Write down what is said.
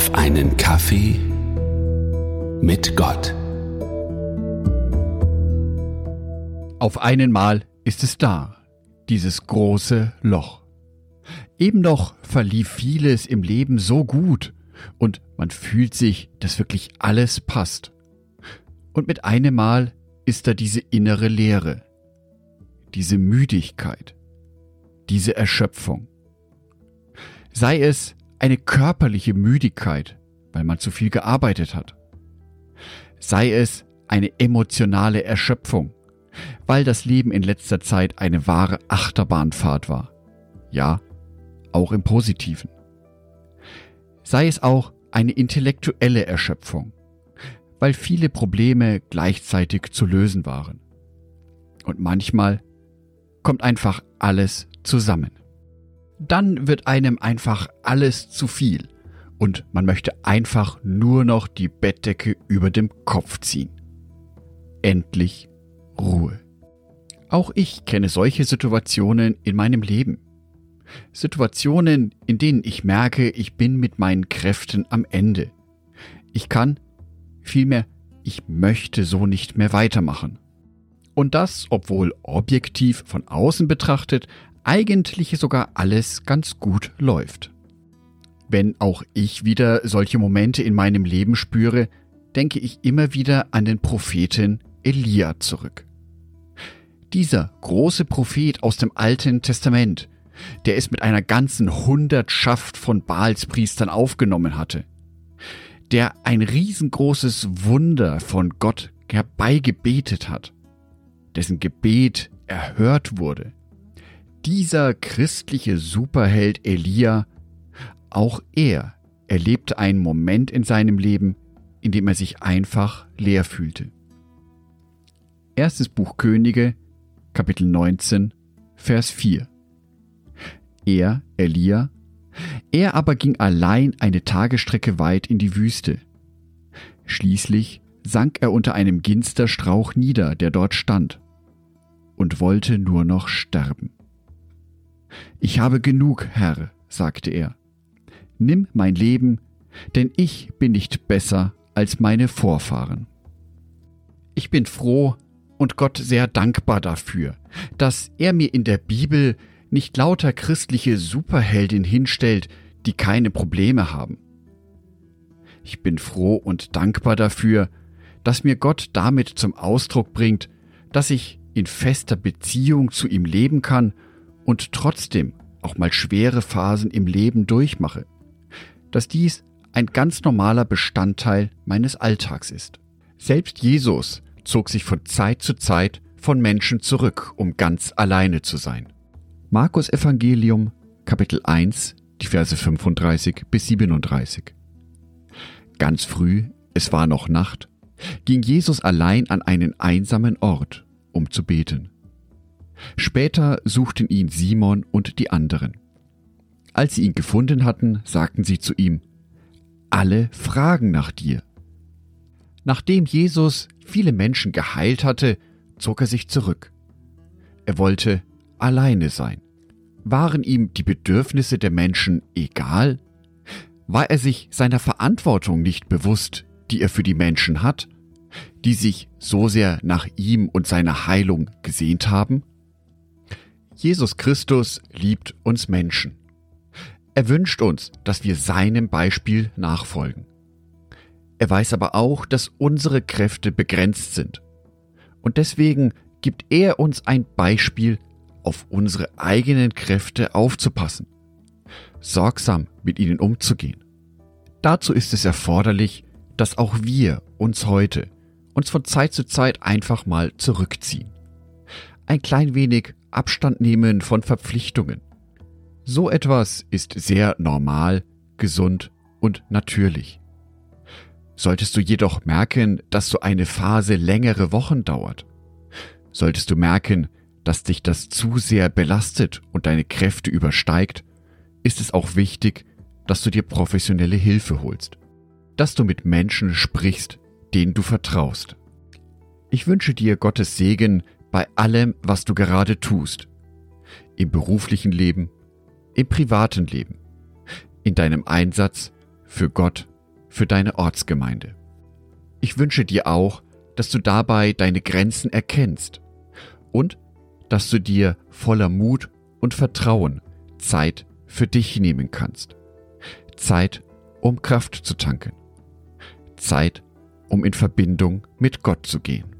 auf einen Kaffee mit Gott. Auf einen Mal ist es da, dieses große Loch. Eben noch verlief vieles im Leben so gut und man fühlt sich, dass wirklich alles passt. Und mit einem Mal ist da diese innere Leere, diese Müdigkeit, diese Erschöpfung. Sei es eine körperliche Müdigkeit, weil man zu viel gearbeitet hat. Sei es eine emotionale Erschöpfung, weil das Leben in letzter Zeit eine wahre Achterbahnfahrt war. Ja, auch im positiven. Sei es auch eine intellektuelle Erschöpfung, weil viele Probleme gleichzeitig zu lösen waren. Und manchmal kommt einfach alles zusammen. Dann wird einem einfach alles zu viel und man möchte einfach nur noch die Bettdecke über dem Kopf ziehen. Endlich Ruhe. Auch ich kenne solche Situationen in meinem Leben. Situationen, in denen ich merke, ich bin mit meinen Kräften am Ende. Ich kann, vielmehr, ich möchte so nicht mehr weitermachen. Und das, obwohl objektiv von außen betrachtet eigentlich sogar alles ganz gut läuft. Wenn auch ich wieder solche Momente in meinem Leben spüre, denke ich immer wieder an den Propheten Elia zurück. Dieser große Prophet aus dem Alten Testament, der es mit einer ganzen Hundertschaft von Baalspriestern aufgenommen hatte, der ein riesengroßes Wunder von Gott herbeigebetet hat, dessen Gebet erhört wurde. Dieser christliche Superheld Elia, auch er erlebte einen Moment in seinem Leben, in dem er sich einfach leer fühlte. Erstes Buch Könige, Kapitel 19, Vers 4. Er, Elia, er aber ging allein eine Tagesstrecke weit in die Wüste. Schließlich sank er unter einem Ginsterstrauch nieder, der dort stand, und wollte nur noch sterben. Ich habe genug, Herr, sagte er. Nimm mein Leben, denn ich bin nicht besser als meine Vorfahren. Ich bin froh und Gott sehr dankbar dafür, dass er mir in der Bibel nicht lauter christliche Superheldin hinstellt, die keine Probleme haben. Ich bin froh und dankbar dafür, dass mir Gott damit zum Ausdruck bringt, dass ich in fester Beziehung zu ihm leben kann und trotzdem auch mal schwere Phasen im Leben durchmache, dass dies ein ganz normaler Bestandteil meines Alltags ist. Selbst Jesus zog sich von Zeit zu Zeit von Menschen zurück, um ganz alleine zu sein. Markus Evangelium Kapitel 1, die Verse 35 bis 37. Ganz früh, es war noch Nacht, ging Jesus allein an einen einsamen Ort, um zu beten. Später suchten ihn Simon und die anderen. Als sie ihn gefunden hatten, sagten sie zu ihm, alle fragen nach dir. Nachdem Jesus viele Menschen geheilt hatte, zog er sich zurück. Er wollte alleine sein. Waren ihm die Bedürfnisse der Menschen egal? War er sich seiner Verantwortung nicht bewusst, die er für die Menschen hat, die sich so sehr nach ihm und seiner Heilung gesehnt haben? Jesus Christus liebt uns Menschen. Er wünscht uns, dass wir seinem Beispiel nachfolgen. Er weiß aber auch, dass unsere Kräfte begrenzt sind. Und deswegen gibt er uns ein Beispiel, auf unsere eigenen Kräfte aufzupassen, sorgsam mit ihnen umzugehen. Dazu ist es erforderlich, dass auch wir uns heute, uns von Zeit zu Zeit einfach mal zurückziehen. Ein klein wenig Abstand nehmen von Verpflichtungen. So etwas ist sehr normal, gesund und natürlich. Solltest du jedoch merken, dass so eine Phase längere Wochen dauert, solltest du merken, dass dich das zu sehr belastet und deine Kräfte übersteigt, ist es auch wichtig, dass du dir professionelle Hilfe holst, dass du mit Menschen sprichst, denen du vertraust. Ich wünsche dir Gottes Segen bei allem, was du gerade tust. Im beruflichen Leben, im privaten Leben, in deinem Einsatz für Gott für deine Ortsgemeinde. Ich wünsche dir auch, dass du dabei deine Grenzen erkennst und dass du dir voller Mut und Vertrauen Zeit für dich nehmen kannst. Zeit, um Kraft zu tanken. Zeit, um in Verbindung mit Gott zu gehen.